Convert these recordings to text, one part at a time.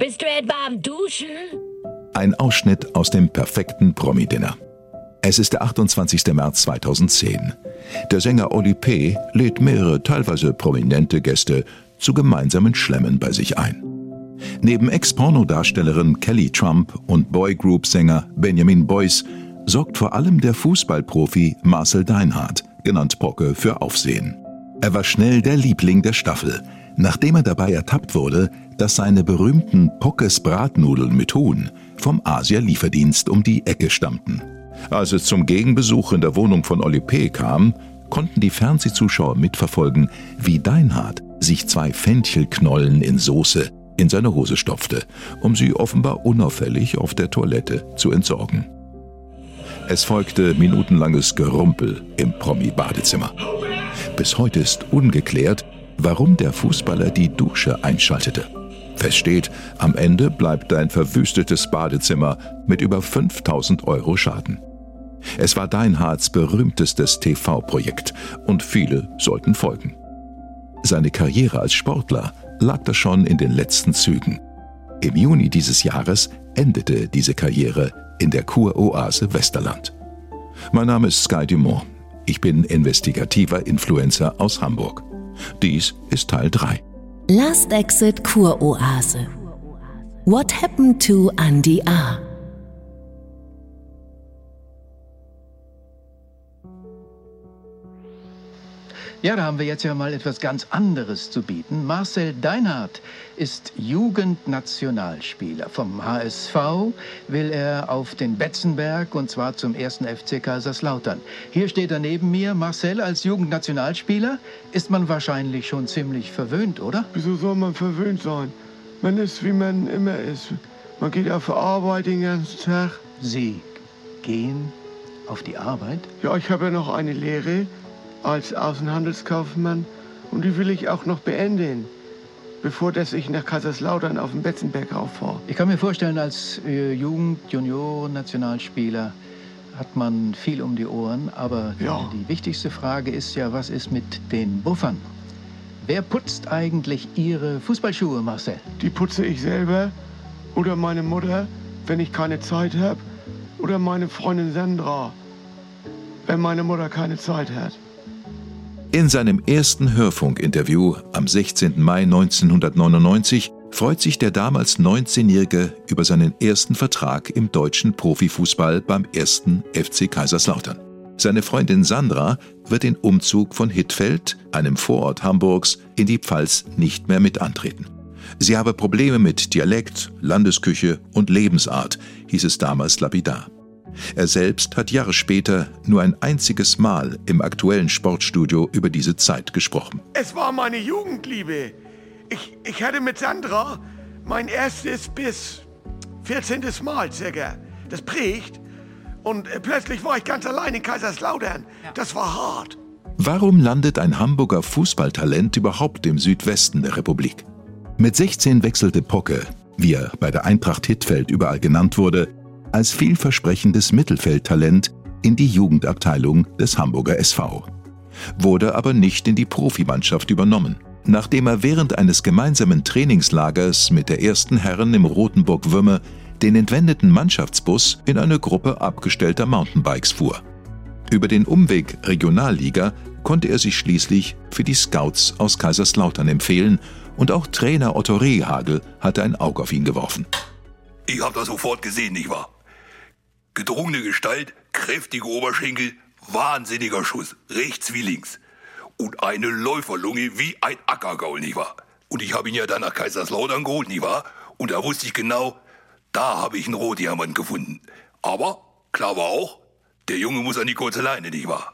Bist du etwa am Duschen? Ein Ausschnitt aus dem perfekten Promi-Dinner. Es ist der 28. März 2010. Der Sänger Oli P. lädt mehrere teilweise prominente Gäste zu gemeinsamen Schlemmen bei sich ein. Neben Ex-Pornodarstellerin Kelly Trump und Boygroup-Sänger Benjamin Boyce sorgt vor allem der Fußballprofi Marcel Deinhardt, genannt Pocke, für Aufsehen. Er war schnell der Liebling der Staffel, nachdem er dabei ertappt wurde, dass seine berühmten Pockes Bratnudeln mit Huhn vom Asia-Lieferdienst um die Ecke stammten. Als es zum Gegenbesuch in der Wohnung von Oli P. kam, konnten die Fernsehzuschauer mitverfolgen, wie Deinhard sich zwei Fenchelknollen in Soße in seine Hose stopfte, um sie offenbar unauffällig auf der Toilette zu entsorgen. Es folgte minutenlanges Gerumpel im Promi-Badezimmer. Bis heute ist ungeklärt, warum der Fußballer die Dusche einschaltete. Fest steht, am Ende bleibt ein verwüstetes Badezimmer mit über 5000 Euro Schaden. Es war Deinhards berühmtestes TV-Projekt und viele sollten folgen. Seine Karriere als Sportler lag da schon in den letzten Zügen. Im Juni dieses Jahres endete diese Karriere in der Kuroase Westerland. Mein Name ist Sky Dumont. Ich bin investigativer Influencer aus Hamburg. Dies ist Teil 3. Last Exit Kuroase. What happened to Andy A? Ja, da haben wir jetzt ja mal etwas ganz anderes zu bieten. Marcel Deinhardt ist Jugendnationalspieler. Vom HSV will er auf den Betzenberg und zwar zum ersten FC Kaiserslautern. Hier steht er neben mir. Marcel, als Jugendnationalspieler ist man wahrscheinlich schon ziemlich verwöhnt, oder? Wieso soll man verwöhnt sein? Man ist, wie man immer ist. Man geht auf Arbeit den ganzen Tag. Sie gehen auf die Arbeit? Ja, ich habe ja noch eine Lehre als Außenhandelskaufmann und die will ich auch noch beenden, bevor dass ich nach Kaiserslautern auf den Betzenberg rauffahre. Ich kann mir vorstellen, als äh, Jugend-, Junioren-, Nationalspieler hat man viel um die Ohren, aber Ja. die wichtigste Frage ist ja, was ist mit den Buffern? Wer putzt eigentlich Ihre Fußballschuhe, Marcel? Die putze ich selber oder meine Mutter, wenn ich keine Zeit habe, oder meine Freundin Sandra, wenn meine Mutter keine Zeit hat. In seinem ersten Hörfunkinterview am 16. Mai 1999 freut sich der damals 19-Jährige über seinen ersten Vertrag im deutschen Profifußball beim ersten FC Kaiserslautern. Seine Freundin Sandra wird den Umzug von Hittfeld, einem Vorort Hamburgs, in die Pfalz nicht mehr mit antreten. Sie habe Probleme mit Dialekt, Landesküche und Lebensart, hieß es damals lapidar. Er selbst hat Jahre später nur ein einziges Mal im aktuellen Sportstudio über diese Zeit gesprochen. Es war meine Jugendliebe. Ich, ich hatte mit Sandra mein erstes bis 14. Mal circa. Das prägt. Und äh, plötzlich war ich ganz allein in Kaiserslautern. Das war hart. Warum landet ein Hamburger Fußballtalent überhaupt im Südwesten der Republik? Mit 16 wechselte Pocke, wie er bei der Eintracht Hittfeld überall genannt wurde, als vielversprechendes Mittelfeldtalent in die Jugendabteilung des Hamburger SV. Wurde aber nicht in die Profimannschaft übernommen. Nachdem er während eines gemeinsamen Trainingslagers mit der ersten Herren im Rotenburg-Würme den entwendeten Mannschaftsbus in eine Gruppe abgestellter Mountainbikes fuhr. Über den Umweg Regionalliga konnte er sich schließlich für die Scouts aus Kaiserslautern empfehlen und auch Trainer Otto Rehagel hatte ein Auge auf ihn geworfen. Ich hab das sofort gesehen, nicht wahr? Gedrungene Gestalt, kräftige Oberschenkel, wahnsinniger Schuss, rechts wie links. Und eine Läuferlunge wie ein Ackergaul, nicht wahr? Und ich habe ihn ja dann nach Kaiserslautern geholt, nicht wahr? Und da wusste ich genau, da habe ich einen Rotdiamant gefunden. Aber klar war auch, der Junge muss an die kurze Leine, nicht wahr?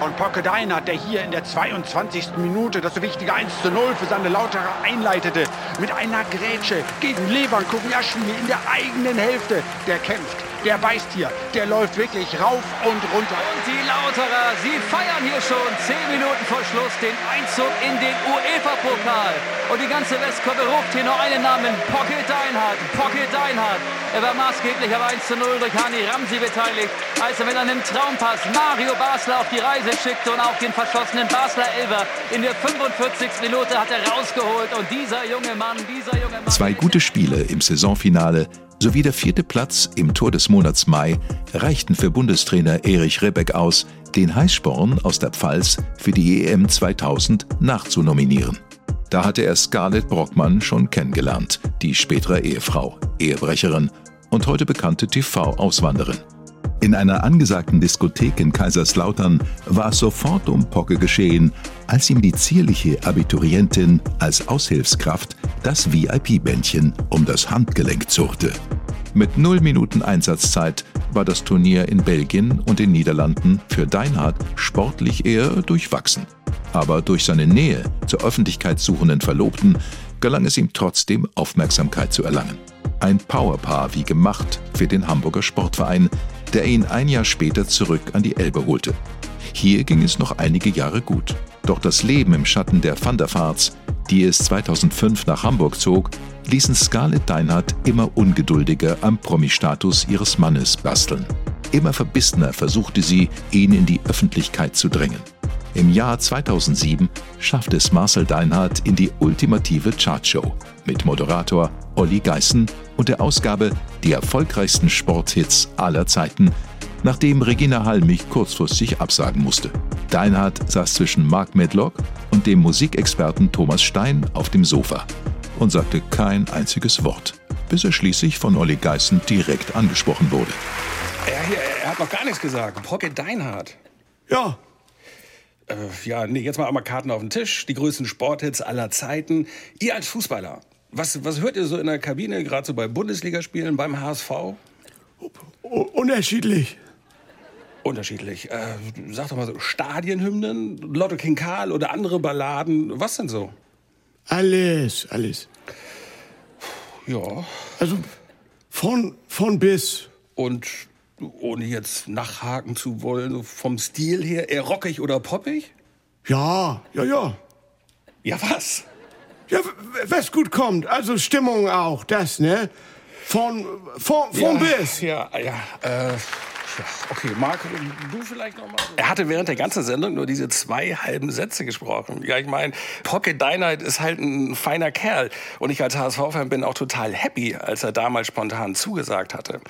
Und Pocke Deinhardt, der hier in der 22. Minute das wichtige 1 zu 0 für seine Lauterer einleitete, mit einer Grätsche gegen Levan Kogiaschwili in der eigenen Hälfte. Der kämpft, der beißt hier, der läuft wirklich rauf und runter. Und die Lauterer, sie feiern hier schon zehn Minuten vor Schluss den Einzug in den UEFA-Pokal. Und die ganze Westkurve ruft hier nur einen Namen, Pocket Deinhardt, Pocket Deinhardt. Er war maßgeblich am 1 zu 0 durch Hani Ramsi beteiligt, als er mit einem Traumpass Mario Basler auf die Reise schickte und auch den verschossenen Basler Elber in der 45. Minute hat er rausgeholt. Und dieser junge Mann, dieser junge Mann. Zwei gute Spiele im Saisonfinale sowie der vierte Platz im Tor des Monats Mai reichten für Bundestrainer Erich Rebeck aus, den Heißsporn aus der Pfalz für die EM 2000 nachzunominieren. Da hatte er Scarlett Brockmann schon kennengelernt, die spätere Ehefrau, Ehebrecherin und heute bekannte TV-Auswanderin. In einer angesagten Diskothek in Kaiserslautern war es sofort um Pocke geschehen, als ihm die zierliche Abiturientin als Aushilfskraft das VIP-Bändchen um das Handgelenk zurrte. Mit null Minuten Einsatzzeit war das Turnier in Belgien und den Niederlanden für Deinhardt sportlich eher durchwachsen. Aber durch seine Nähe zur Öffentlichkeit suchenden Verlobten gelang es ihm trotzdem, Aufmerksamkeit zu erlangen. Ein Powerpaar wie gemacht für den Hamburger Sportverein, der ihn ein Jahr später zurück an die Elbe holte. Hier ging es noch einige Jahre gut. Doch das Leben im Schatten der Van der Vaarts, die es 2005 nach Hamburg zog, ließen Scarlett Deinhardt immer ungeduldiger am Promi-Status ihres Mannes basteln. Immer verbissener versuchte sie, ihn in die Öffentlichkeit zu drängen. Im Jahr 2007 schaffte es Marcel Deinhardt in die ultimative Chartshow mit Moderator Olli Geißen und der Ausgabe Die erfolgreichsten Sporthits aller Zeiten, nachdem Regina Halmich kurzfristig absagen musste. Deinhardt saß zwischen Mark Medlock und dem Musikexperten Thomas Stein auf dem Sofa und sagte kein einziges Wort, bis er schließlich von Olli Geißen direkt angesprochen wurde. Er, hier, er hat noch gar nichts gesagt. Pocket Deinhardt. Ja, Äh, ja, nee, jetzt mal einmal Karten auf den Tisch. Die größten Sporthits aller Zeiten. Ihr als Fußballer, was, was hört ihr so in der Kabine, gerade so bei Bundesligaspielen, beim HSV? unterschiedlich. Unterschiedlich. Äh, sag doch mal so, Stadienhymnen, Lotto King Karl oder andere Balladen. Was denn so? Alles, alles. Ja. Also von, von bis. Und ohne jetzt nachhaken zu wollen, so vom Stil her, eher rockig oder poppig? Ja, ja, ja. Ja, was? Ja, was gut kommt. Also Stimmung auch, das, ne? Von, von, von ja, bis. Ja, ja. Äh, okay, Marc, du vielleicht noch mal. Er hatte während der ganzen Sendung nur diese zwei halben Sätze gesprochen. Ja, ich meine, Pocket Dynamite ist halt ein feiner Kerl. Und ich als HSV-Fan bin auch total happy, als er damals spontan zugesagt hatte.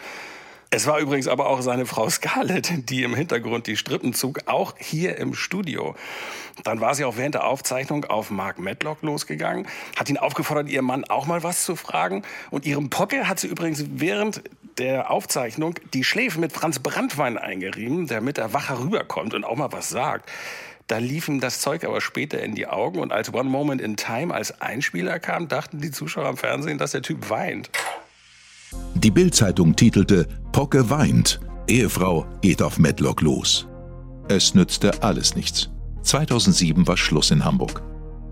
Es war übrigens aber auch seine Frau Scarlett, die im Hintergrund die Strippen zog, auch hier im Studio. Dann war sie auch während der Aufzeichnung auf Mark Medlock losgegangen, hat ihn aufgefordert, ihrem Mann auch mal was zu fragen. Und ihrem Pocke hat sie übrigens während der Aufzeichnung die Schläfen mit Franz Brandwein eingerieben, damit er wacher rüberkommt und auch mal was sagt. Da lief ihm das Zeug aber später in die Augen und als One Moment in Time als Einspieler kam, dachten die Zuschauer am Fernsehen, dass der Typ weint. Die Bild-Zeitung titelte Pocke weint. Ehefrau geht auf Medlock los. Es nützte alles nichts. 2007 war Schluss in Hamburg.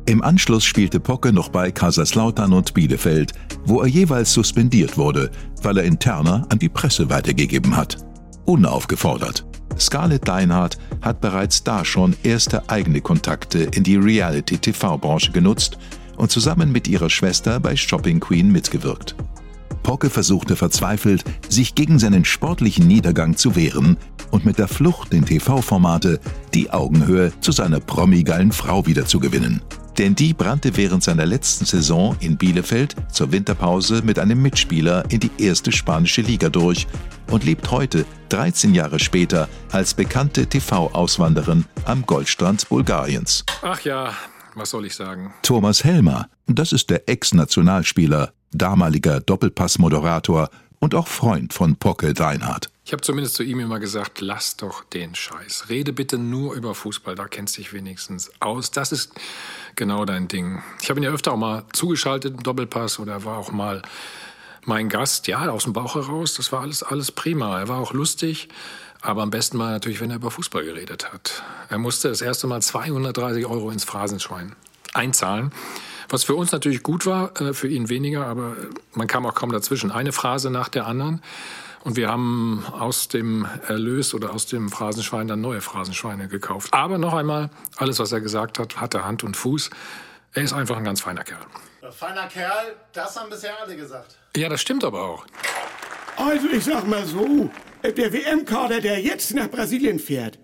Im Anschluss spielte Pocke noch bei Kaiserslautern und Bielefeld, wo er jeweils suspendiert wurde, weil er interner an die Presse weitergegeben hat. Unaufgefordert. Scarlett Deinhardt hat bereits da schon erste eigene Kontakte in die Reality-TV-Branche genutzt und zusammen mit ihrer Schwester bei Shopping Queen mitgewirkt. Pocke versuchte verzweifelt, sich gegen seinen sportlichen Niedergang zu wehren und mit der Flucht in TV-Formate die Augenhöhe zu seiner promigeilen Frau wiederzugewinnen. Denn die brannte während seiner letzten Saison in Bielefeld zur Winterpause mit einem Mitspieler in die erste spanische Liga durch und lebt heute, 13 Jahre später, als bekannte TV-Auswanderin am Goldstrand Bulgariens. Ach ja, was soll ich sagen? Thomas Helmer, das ist der Ex-Nationalspieler, damaliger Doppelpass-Moderator und auch Freund von Pocke Deinhardt. Ich habe zumindest zu ihm immer gesagt, lass doch den Scheiß. Rede bitte nur über Fußball, da kennst du dich wenigstens aus. Das ist genau dein Ding. Ich habe ihn ja öfter auch mal zugeschaltet im Doppelpass oder er war auch mal mein Gast, ja, aus dem Bauch heraus. Das war alles, alles prima. Er war auch lustig. Aber am besten war natürlich, wenn er über Fußball geredet hat. Er musste das erste Mal 230 Euro ins Phrasenschwein einzahlen. Was für uns natürlich gut war, äh, für ihn weniger, aber man kam auch kaum dazwischen. Eine Phrase nach der anderen. Und wir haben aus dem Erlös oder aus dem Phrasenschwein dann neue Phrasenschweine gekauft. Aber noch einmal, alles, was er gesagt hat, hatte Hand und Fuß. Er ist einfach ein ganz feiner Kerl. Feiner Kerl, das haben bisher alle gesagt. Ja, das stimmt aber auch. Also ich sag mal so, äh, der WM-Kader, der jetzt nach Brasilien fährt,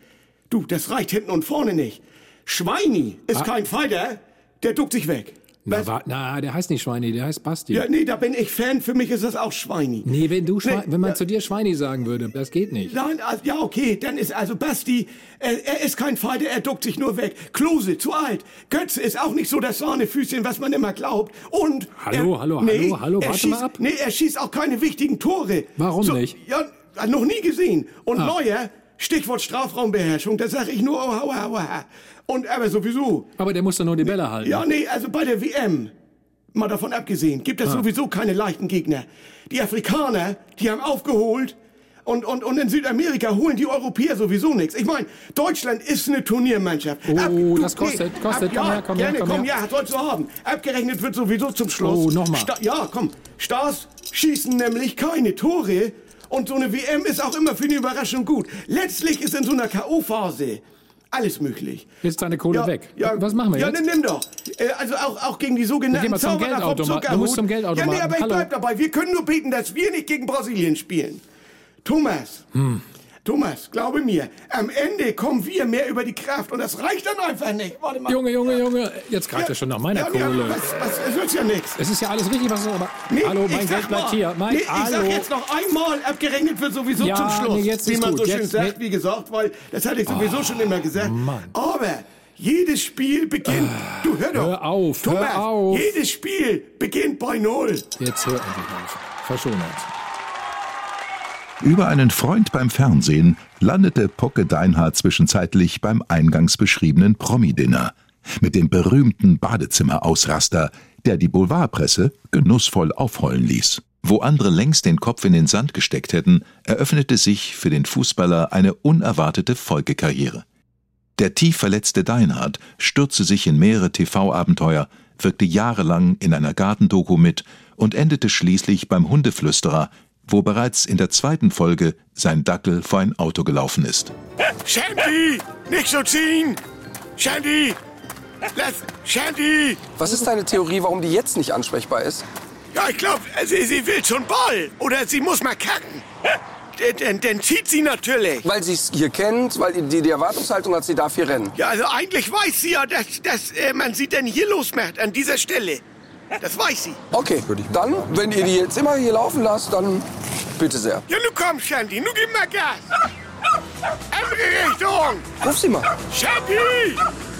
du, das reicht hinten und vorne nicht. Schweini ist kein Fighter, der duckt sich weg. Na, wa- na, der heißt nicht Schweini, der heißt Basti. Ja, nee, da bin ich Fan. Für mich ist das auch Schweini. Nee, wenn, du Schwe Nee, wenn man ja. zu dir Schweini sagen würde, das geht nicht. Nein, also, ja, okay, dann ist also Basti, er, er ist kein Fighter, er duckt sich nur weg. Klose, zu alt. Götze ist auch nicht so das Sahnefüßchen, was man immer glaubt. Und. Hallo, er, hallo, nee, hallo, hallo, warte schießt, mal ab. Nee, er schießt auch keine wichtigen Tore. Warum nicht? Ja, noch nie gesehen. Und Ah. Neuer, Stichwort Strafraumbeherrschung, da sag ich nur, oh, oh, oh. Und aber sowieso. Aber der muss doch nur die Bälle halten. Ja, nee, also bei der WM, mal davon abgesehen, gibt es Ah. sowieso keine leichten Gegner. Die Afrikaner, die haben aufgeholt. Und, und, und in Südamerika holen die Europäer sowieso nichts. Ich meine, Deutschland ist eine Turniermannschaft. Oh, das kostet, kostet. Komm ja, her, komm her, gerne, komm komm, her. ja, sollst du haben. Abgerechnet wird sowieso zum Schluss. Oh, noch mal. Sta ja, komm. Stars schießen nämlich keine Tore. Und so eine WM ist auch immer für eine Überraschung gut. Letztlich ist in so einer K.O.-Phase alles möglich. Jetzt ist deine Kohle Ja, weg. ja, Was machen wir ja, jetzt? dann nimm doch. Äh, also auch, auch gegen die sogenannten Zauberer vom. Du musst zum Zuckerhut. Geldautomat. Ja, nee, aber ich Hallo. bleib dabei. Wir können nur beten, dass wir nicht gegen Brasilien spielen. Thomas. Hm. Thomas, glaube mir, am Ende kommen wir mehr über die Kraft und das reicht dann einfach nicht. Warte mal. Junge, Junge, Junge, jetzt greift er schon nach meiner ja, Kohle. Ja, was, was, es wird ja nichts. Es ist ja alles richtig, was aber. Nee, Hallo, mein Geld bleibt hier. Mein, nee, ich hallo. sag jetzt noch einmal, abgerechnet wird sowieso Ja, zum Schluss. nee, jetzt wie ist man gut, so schön jetzt- sagt, nee. wie gesagt, weil das hatte ich sowieso schon immer gesagt. Mann. Aber jedes Spiel beginnt. du hör doch. Hör auf, hör Thomas, auf. Jedes Spiel beginnt bei Null. Jetzt hör endlich auf. Verschone uns. Über einen Freund beim Fernsehen landete Pocke Deinhardt zwischenzeitlich beim eingangs beschriebenen Promi-Dinner mit dem berühmten Badezimmerausraster, der die Boulevardpresse genussvoll aufheulen ließ. Wo andere längst den Kopf in den Sand gesteckt hätten, eröffnete sich für den Fußballer eine unerwartete Folgekarriere. Der tief verletzte Deinhardt stürzte sich in mehrere TV-Abenteuer, wirkte jahrelang in einer Gartendoku mit und endete schließlich beim Hundeflüsterer, wo bereits in der zweiten Folge sein Dackel vor ein Auto gelaufen ist. Shandy, nicht so ziehen. Shandy, lass, Shandy. Was ist deine Theorie, warum die jetzt nicht ansprechbar ist? Ja, ich glaube, sie, sie will schon Ball. Oder sie muss mal kacken. Denn, denn, denn zieht sie natürlich. Weil sie es hier kennt, weil die, die Erwartungshaltung hat, sie darf hier rennen. Ja, also eigentlich weiß sie ja, dass, dass äh, man sie denn hier losmacht, an dieser Stelle. Das weiß sie. Okay, dann, wenn ihr die jetzt immer hier laufen lasst, dann bitte sehr. Ja, nun komm, Shandy, nun gib mal Gas. Andere Richtung. Ruf sie mal. Shandy!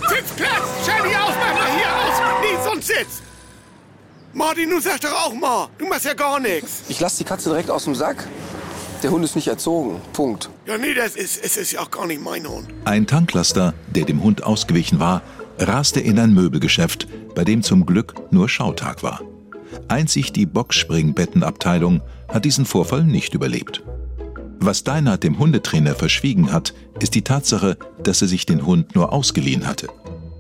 Sitzplatz! Shandy, aus, mach mal hier aus! Nee, sonst Sitz! Martin, nun sag doch auch mal, du machst ja gar nichts. Ich lasse die Katze direkt aus dem Sack. Der Hund ist nicht erzogen. Punkt. Ja, nee, das ist, es ist ja auch gar nicht mein Hund. Ein Tanklaster, der dem Hund ausgewichen war, raste in ein Möbelgeschäft, bei dem zum Glück nur Schautag war. Einzig die Boxspringbettenabteilung hat diesen Vorfall nicht überlebt. Was Deinhardt dem Hundetrainer verschwiegen hat, ist die Tatsache, dass er sich den Hund nur ausgeliehen hatte.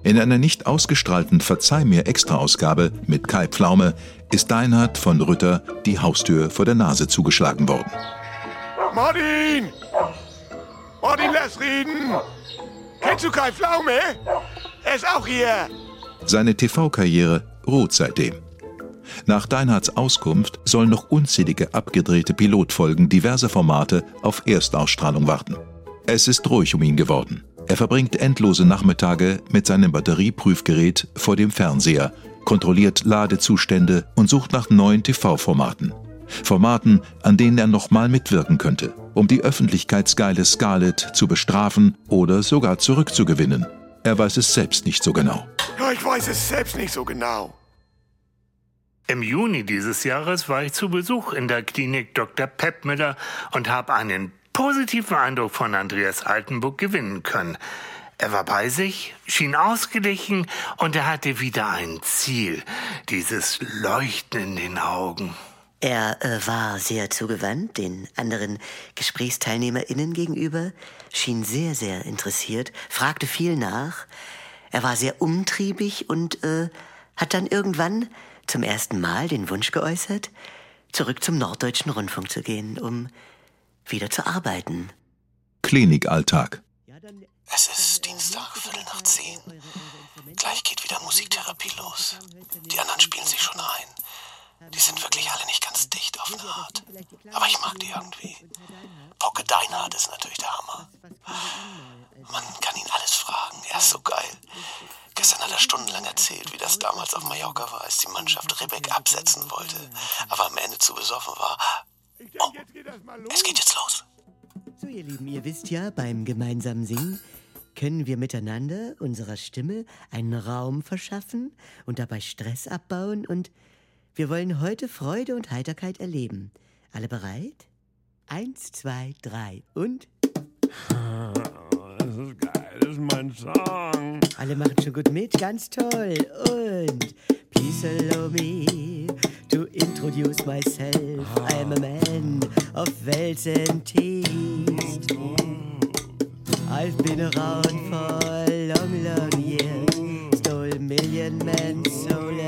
In einer nicht ausgestrahlten Verzeih mir Extra-Ausgabe mit Kai Pflaume ist Deinhardt von Rütter die Haustür vor der Nase zugeschlagen worden. Martin! Martin, lass reden! Kennst du Kai Pflaume? Er ist auch hier. Seine TV-Karriere ruht seitdem. Nach Deinhardts Auskunft sollen noch unzählige abgedrehte Pilotfolgen diverser Formate auf Erstausstrahlung warten. Es ist ruhig um ihn geworden. Er verbringt endlose Nachmittage mit seinem Batterieprüfgerät vor dem Fernseher, kontrolliert Ladezustände und sucht nach neuen TV-Formaten. Formaten, an denen er nochmal mitwirken könnte, um die öffentlichkeitsgeile Scarlett zu bestrafen oder sogar zurückzugewinnen. Er weiß es selbst nicht so genau. Ja, ich weiß es selbst nicht so genau. Im Juni dieses Jahres war ich zu Besuch in der Klinik Dr. Peppmüller und habe einen positiven Eindruck von Andreas Altenburg gewinnen können. Er war bei sich, schien ausgeglichen und er hatte wieder ein Ziel, dieses Leuchten in den Augen. Er äh, war sehr zugewandt den anderen GesprächsteilnehmerInnen gegenüber, schien sehr, sehr interessiert, fragte viel nach. Er war sehr umtriebig und äh, hat dann irgendwann zum ersten Mal den Wunsch geäußert, zurück zum Norddeutschen Rundfunk zu gehen, um wieder zu arbeiten. Klinikalltag. Es ist Dienstag, Viertel nach zehn. Gleich geht wieder Musiktherapie los. Die anderen spielen sich schon ein. Die sind wirklich alle nicht ganz dicht auf eine Art. Aber ich mag die irgendwie. Pocke Deinhardt ist natürlich der Hammer. Man kann ihn alles fragen, er ist so geil. Gestern hat er stundenlang erzählt, wie das damals auf Mallorca war, als die Mannschaft Ribbeck absetzen wollte, aber am Ende zu besoffen war. Oh, es geht jetzt los. So, ihr Lieben, ihr wisst ja, beim gemeinsamen Singen können wir miteinander unserer Stimme einen Raum verschaffen und dabei Stress abbauen und wir wollen heute Freude und Heiterkeit erleben. Alle bereit? Eins, zwei, drei und. Das ist geil, das ist mein Song. Alle machen schon gut mit, ganz toll. Und please allow me to introduce myself. I am a man of wealth and taste. I've been around for long, long years. Stole million men's soul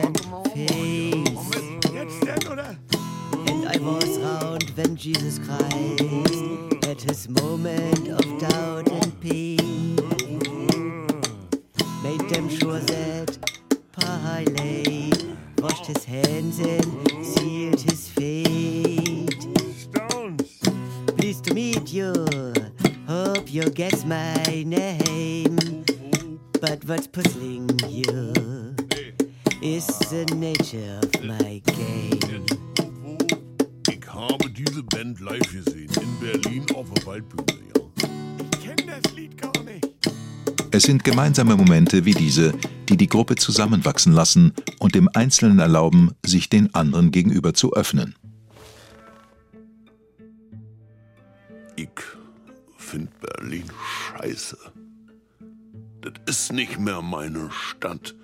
And I was round when Jesus Christ had his moment of doubt and pain. Made them sure that Pilate washed his hands and sealed his fate. Stones. Pleased to meet you. Hope you guess my name. But what's puzzling you Es sind gemeinsame Momente wie diese, die die Gruppe zusammenwachsen lassen und dem Einzelnen erlauben, sich den anderen gegenüber zu öffnen. Ich find Berlin scheiße. Das ist nicht mehr meine Stadt.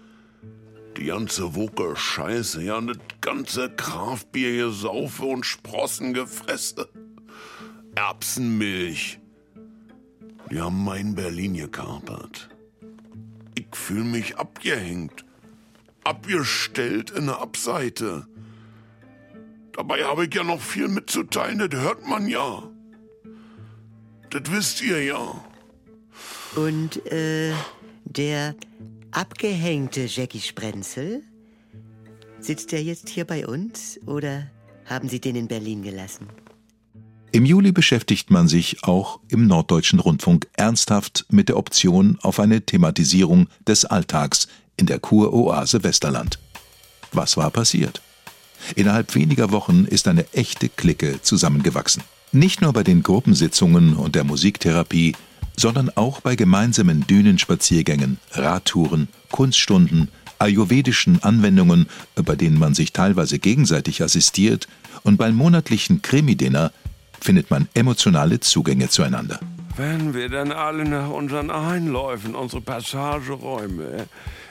Die ganze Woche Scheiße, ja, und das ganze Kraftbier gesaufe und Sprossen gefresse. Erbsenmilch. Die haben mein Berlin gekapert. Ich fühl mich abgehängt. Abgestellt in der Abseite. Dabei habe ich ja noch viel mitzuteilen, das hört man ja. Das wisst ihr ja. Und, äh, der abgehängte Jackie Sprenzel? Sitzt er jetzt hier bei uns oder haben Sie den in Berlin gelassen? Im Juli beschäftigt man sich auch im Norddeutschen Rundfunk ernsthaft mit der Option auf eine Thematisierung des Alltags in der Kuroase Westerland. Was war passiert? Innerhalb weniger Wochen ist eine echte Clique zusammengewachsen. Nicht nur bei den Gruppensitzungen und der Musiktherapie, sondern auch bei gemeinsamen Dünenspaziergängen, Radtouren, Kunststunden, ayurvedischen Anwendungen, bei denen man sich teilweise gegenseitig assistiert, und beim monatlichen Krimi-Dinner findet man emotionale Zugänge zueinander. Wenn wir dann alle nach unseren Einläufen unsere Passageräume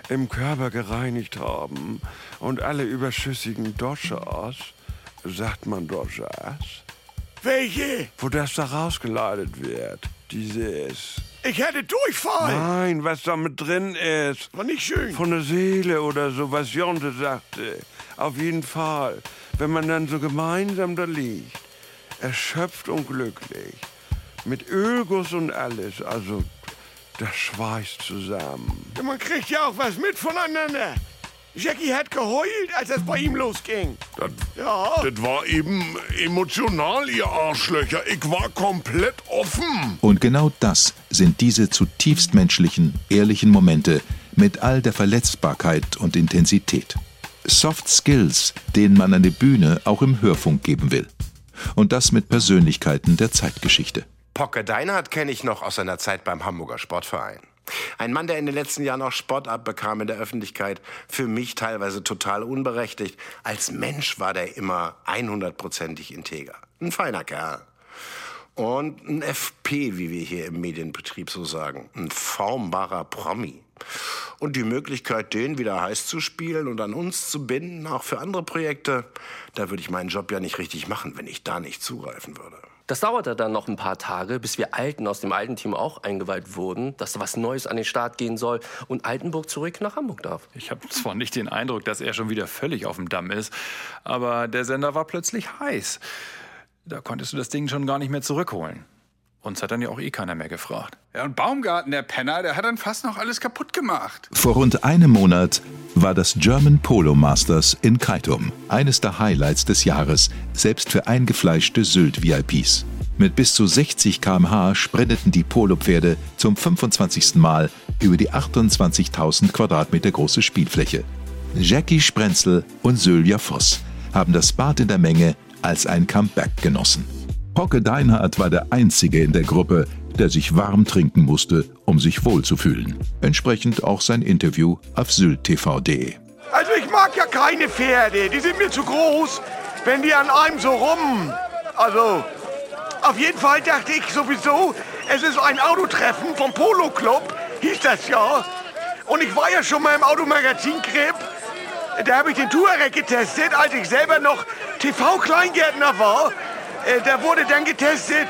im Körper gereinigt haben und alle überschüssigen Doshas, sagt man Doshas? Welche? Wo das da rausgeleitet wird. Dieses. Ich hätte Durchfall. Nein, was da mit drin ist. War nicht schön. Von der Seele oder so, was Jonte sagte. Auf jeden Fall. Wenn man dann so gemeinsam da liegt, erschöpft und glücklich, mit Ölguss und alles, also das schweißt zusammen. Ja, man kriegt ja auch was mit voneinander. Jackie hat geheult, als es bei ihm losging. Das, Ja. das war eben emotional, ihr Arschlöcher. Ich war komplett offen. Und genau das sind diese zutiefst menschlichen, ehrlichen Momente mit all der Verletzbarkeit und Intensität. Soft Skills, denen man eine Bühne auch im Hörfunk geben will. Und das mit Persönlichkeiten der Zeitgeschichte. Pocker Deinhardt kenne ich noch aus seiner Zeit beim Hamburger Sportverein. Ein Mann, der in den letzten Jahren auch Spott abbekam in der Öffentlichkeit, für mich teilweise total unberechtigt. Als Mensch war der immer 100%ig integer. Ein feiner Kerl. Und ein FP, wie wir hier im Medienbetrieb so sagen. Ein formbarer Promi. Und die Möglichkeit, den wieder heiß zu spielen und an uns zu binden, auch für andere Projekte, da würde ich meinen Job ja nicht richtig machen, wenn ich da nicht zugreifen würde. Das dauerte dann noch ein paar Tage, bis wir Alten aus dem alten Team auch eingeweiht wurden, dass da was Neues an den Start gehen soll und Altenburg zurück nach Hamburg darf. Ich habe zwar nicht den Eindruck, dass er schon wieder völlig auf dem Damm ist, aber der Sender war plötzlich heiß. Da konntest du das Ding schon gar nicht mehr zurückholen. Uns hat dann ja auch eh keiner mehr gefragt. Ja, und Baumgarten, der Penner, der hat dann fast noch alles kaputt gemacht. Vor rund einem Monat war das German Polo Masters in Kaitum. Eines der Highlights des Jahres, selbst für eingefleischte Sylt-VIPs. Mit bis zu 60 km/h sprinteten die Polopferde zum 25. Mal über die 28.000 Quadratmeter große Spielfläche. Jackie Sprenzel und Sylvia Voss haben das Bad in der Menge als ein Comeback genossen. Hocke Deinhardt war der Einzige in der Gruppe, der sich warm trinken musste, um sich wohlzufühlen. Entsprechend auch sein Interview auf syltv.de. Also ich mag ja keine Pferde, die sind mir zu groß, wenn die an einem so rum... Also, auf jeden Fall dachte ich sowieso, es ist ein Autotreffen vom Polo Club, hieß das ja. Und ich war ja schon mal im Automagazin Grip. Da habe ich den Touareg getestet, als ich selber noch TV-Kleingärtner war. Äh, Da wurde dann getestet,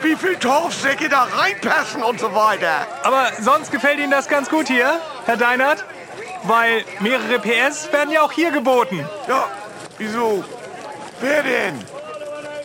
wie viel Torfsäcke da reinpassen und so weiter. Aber sonst gefällt Ihnen das ganz gut hier, Herr Deinert? Weil mehrere PS werden ja auch hier geboten. Ja, wieso? Wer denn?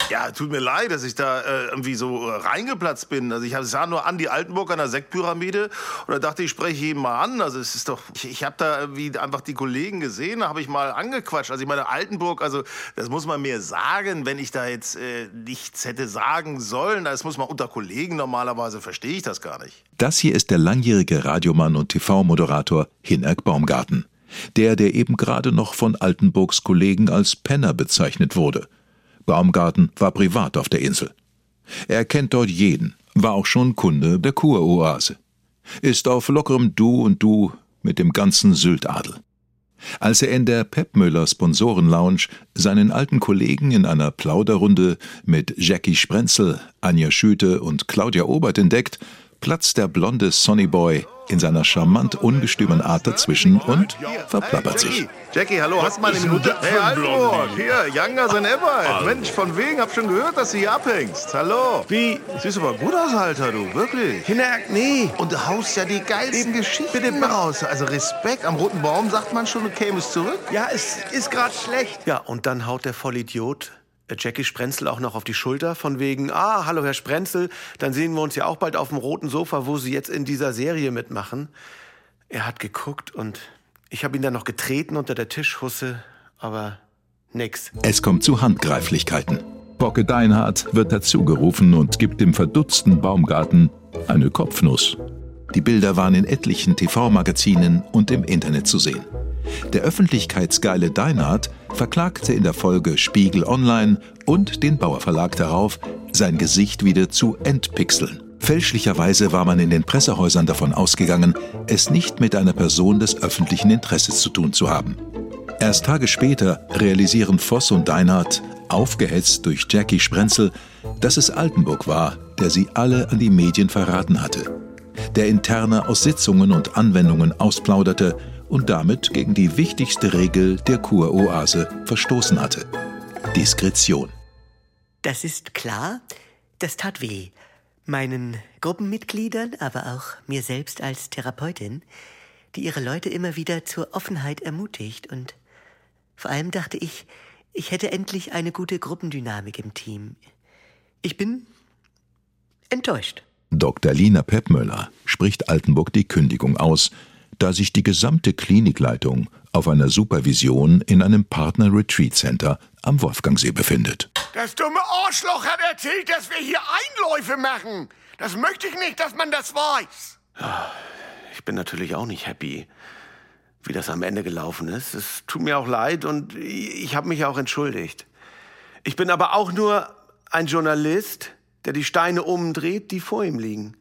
Ja, tut mir leid, dass ich da äh, irgendwie so äh, reingeplatzt bin. Also ich sah nur Andi Altenburg an der Sektpyramide und da dachte ich, spreche ihn mal an. Also es ist doch, ich, ich habe da irgendwie einfach die Kollegen gesehen, da habe ich mal angequatscht. Also ich meine, Altenburg, also das muss man mir sagen, wenn ich da jetzt äh, nichts hätte sagen sollen. Das muss man unter Kollegen normalerweise, verstehe ich das gar nicht. Das hier ist der langjährige Radiomann und TV-Moderator Hinerk Baumgarten. Der, der eben gerade noch von Altenburgs Kollegen als Penner bezeichnet wurde. Baumgarten war privat auf der Insel. Er kennt dort jeden, war auch schon Kunde der Kuroase. Ist auf lockerem Du und Du mit dem ganzen Syltadel. Als er in der Pepmüller Sponsorenlounge seinen alten Kollegen in einer Plauderrunde mit Jackie Sprenzel, Anja Schüte und Claudia Obert entdeckt, platzt der blonde Sonnyboy in seiner charmant ungestümen Art dazwischen und verplappert sich. Jackie, hallo, hast du mal eine Minute? Hey, Altenburg, hier, younger than ever. Mensch, von wegen, hab schon gehört, dass du hier abhängst. Hallo. Wie? Siehst aber gut aus, Alter, du, wirklich. Hinerk, nee. Und du haust ja die geilsten Geschichten raus. Also Respekt, am roten Baum sagt man schon, du kämest zurück. Ja, es ist gerade schlecht. Ja, und dann haut der Vollidiot Jackie Sprenzel auch noch auf die Schulter, von wegen, ah, hallo Herr Sprenzel, dann sehen wir uns ja auch bald auf dem roten Sofa, wo Sie jetzt in dieser Serie mitmachen. Er hat geguckt und ich habe ihn dann noch getreten unter der Tischhusse, aber nix. Es kommt zu Handgreiflichkeiten. Bocke Deinhardt wird dazugerufen und gibt dem verdutzten Baumgarten eine Kopfnuss. Die Bilder waren in etlichen TV-Magazinen und im Internet zu sehen. Der öffentlichkeitsgeile Deinhardt verklagte in der Folge Spiegel Online und den Bauer Verlag darauf, sein Gesicht wieder zu entpixeln. Fälschlicherweise war man in den Pressehäusern davon ausgegangen, es nicht mit einer Person des öffentlichen Interesses zu tun zu haben. Erst Tage später realisieren Voss und Deinhardt, aufgehetzt durch Jackie Sprenzel, dass es Altenburg war, der sie alle an die Medien verraten hatte. Der interne aus Sitzungen und Anwendungen ausplauderte und damit gegen die wichtigste Regel der Kuroase verstoßen hatte. Diskretion. Das ist klar, das tat weh. Meinen Gruppenmitgliedern, aber auch mir selbst als Therapeutin, die ihre Leute immer wieder zur Offenheit ermutigt und vor allem dachte ich, ich hätte endlich eine gute Gruppendynamik im Team. Ich bin enttäuscht. Dr. Lina Peppmöller spricht Altenburg die Kündigung aus, da sich die gesamte Klinikleitung auf einer Supervision in einem Partner Retreat Center am Wolfgangsee befindet. Das dumme Arschloch hat erzählt, dass wir hier Einläufe machen. Das möchte ich nicht, dass man das weiß. Ich bin natürlich auch nicht happy, wie das am Ende gelaufen ist. Es tut mir auch leid und ich habe mich auch entschuldigt. Ich bin aber auch nur ein Journalist, der die Steine umdreht, die vor ihm liegen.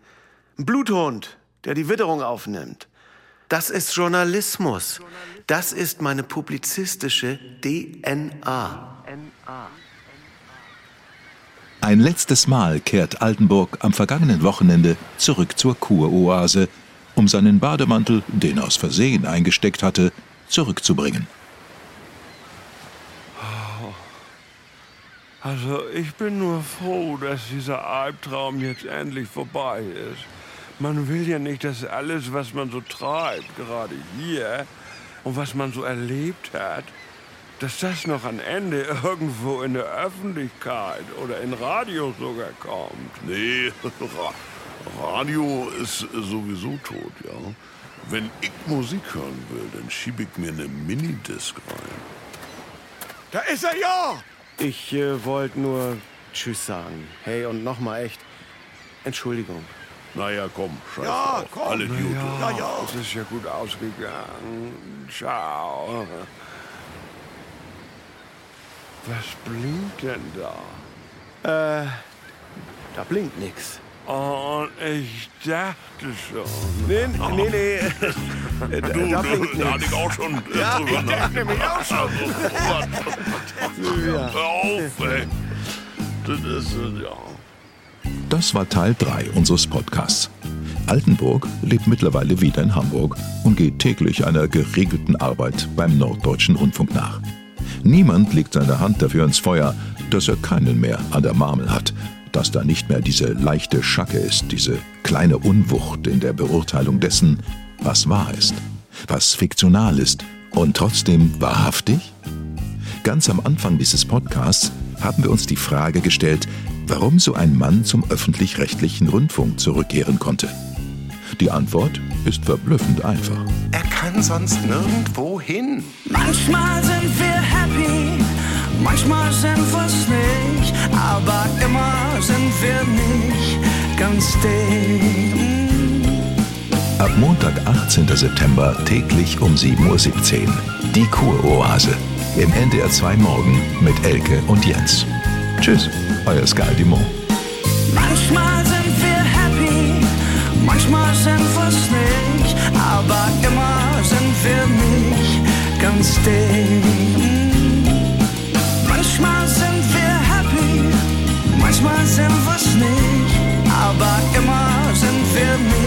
Ein Bluthund, der die Witterung aufnimmt. Das ist Journalismus. Das ist meine publizistische DNA. Ein letztes Mal kehrt Altenburg am vergangenen Wochenende zurück zur Kuroase, um seinen Bademantel, den er aus Versehen eingesteckt hatte, zurückzubringen. Also ich bin nur froh, dass dieser Albtraum jetzt endlich vorbei ist. Man will ja nicht, dass alles, was man so treibt, gerade hier, und was man so erlebt hat, dass das noch am Ende irgendwo in der Öffentlichkeit oder in Radio sogar kommt. Nee, Ra- Radio ist sowieso tot, ja. Wenn ich Musik hören will, dann schiebe ich mir eine Minidisc rein. Da ist er ja! Ich äh, wollte nur Tschüss sagen. Hey, und nochmal echt, Entschuldigung. Naja, komm, scheiß Ja, drauf. komm. Alles gut. Ja, ja. Es ist ja gut ausgegangen. Ciao. Was blinkt denn da? Äh, da blinkt nix. Und ich dachte schon. Nee, nee, nee. Du, da, du, da blinkt da hatte ich auch schon Ja, drüber ich dachte nämlich auch schon. Ja. Hör auf, ey. Das ist, ja. Das war Teil 3 unseres Podcasts. Altenburg lebt mittlerweile wieder in Hamburg und geht täglich einer geregelten Arbeit beim Norddeutschen Rundfunk nach. Niemand legt seine Hand dafür ins Feuer, dass er keinen mehr an der Marmel hat, dass da nicht mehr diese leichte Schacke ist, diese kleine Unwucht in der Beurteilung dessen, was wahr ist, was fiktional ist und trotzdem wahrhaftig? Ganz am Anfang dieses Podcasts haben wir uns die Frage gestellt, warum so ein Mann zum öffentlich-rechtlichen Rundfunk zurückkehren konnte. Die Antwort ist verblüffend einfach. Er kann sonst nirgendwo hin. Manchmal sind wir happy, manchmal sind wir's nicht, aber immer sind wir nicht ganz dick. Ab Montag, 18. September täglich um 7.17 Uhr. Die Kuroase im NDR 2 Morgen mit Elke und Jens. Tschüss, euer Sky Dumont. Manchmal sind wir happy, manchmal sind wir's nicht, aber immer sind wir nicht ganz dick. Manchmal sind wir happy, manchmal sind wir's nicht, aber immer sind wir nicht